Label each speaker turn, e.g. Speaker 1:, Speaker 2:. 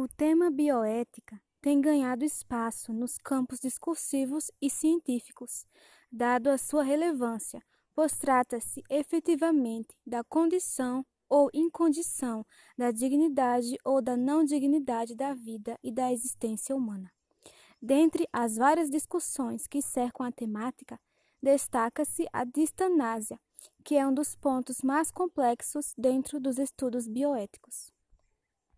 Speaker 1: O tema bioética tem ganhado espaço nos campos discursivos e científicos, dado a sua relevância, pois trata-se efetivamente da condição ou incondição da dignidade ou da não dignidade da vida e da existência humana. Dentre as várias discussões que cercam a temática, destaca-se a distanásia, que é um dos pontos mais complexos dentro dos estudos bioéticos.